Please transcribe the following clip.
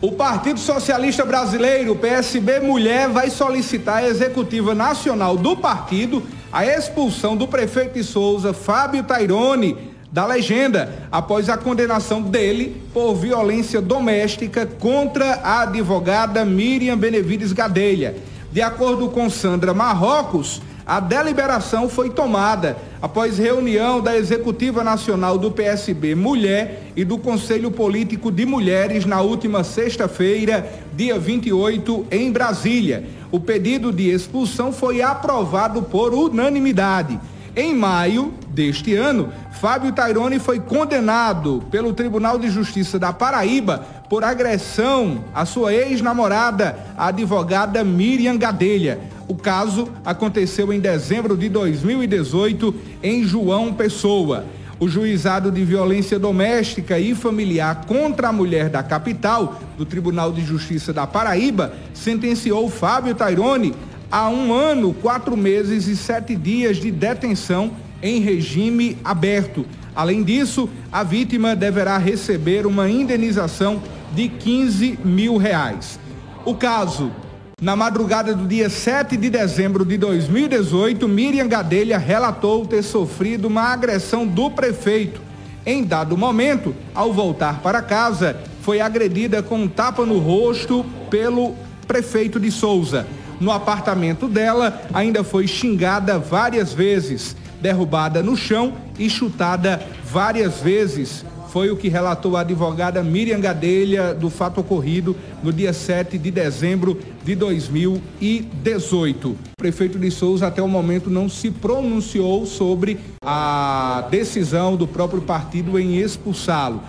O Partido Socialista Brasileiro, PSB Mulher, vai solicitar à Executiva Nacional do partido a expulsão do prefeito de Souza, Fábio Tairone, da legenda, após a condenação dele por violência doméstica contra a advogada Miriam Benevides Gadelha. De acordo com Sandra Marrocos, a deliberação foi tomada após reunião da Executiva Nacional do PSB Mulher e do Conselho Político de Mulheres na última sexta-feira, dia 28, em Brasília. O pedido de expulsão foi aprovado por unanimidade. Em maio deste ano, Fábio Tairone foi condenado pelo Tribunal de Justiça da Paraíba por agressão à sua ex-namorada, a advogada Miriam Gadelha. O caso aconteceu em dezembro de 2018 em João Pessoa. O juizado de violência doméstica e familiar contra a mulher da capital, do Tribunal de Justiça da Paraíba, sentenciou Fábio Tairone a um ano, quatro meses e sete dias de detenção em regime aberto. Além disso, a vítima deverá receber uma indenização de 15 mil reais. O caso, na madrugada do dia 7 de dezembro de 2018, Miriam Gadelha relatou ter sofrido uma agressão do prefeito. Em dado momento, ao voltar para casa, foi agredida com um tapa no rosto pelo prefeito de Souza. No apartamento dela, ainda foi xingada várias vezes, derrubada no chão e chutada várias vezes. Foi o que relatou a advogada Miriam Gadelha do fato ocorrido no dia 7 de dezembro de 2018. O prefeito de Souza até o momento não se pronunciou sobre a decisão do próprio partido em expulsá-lo.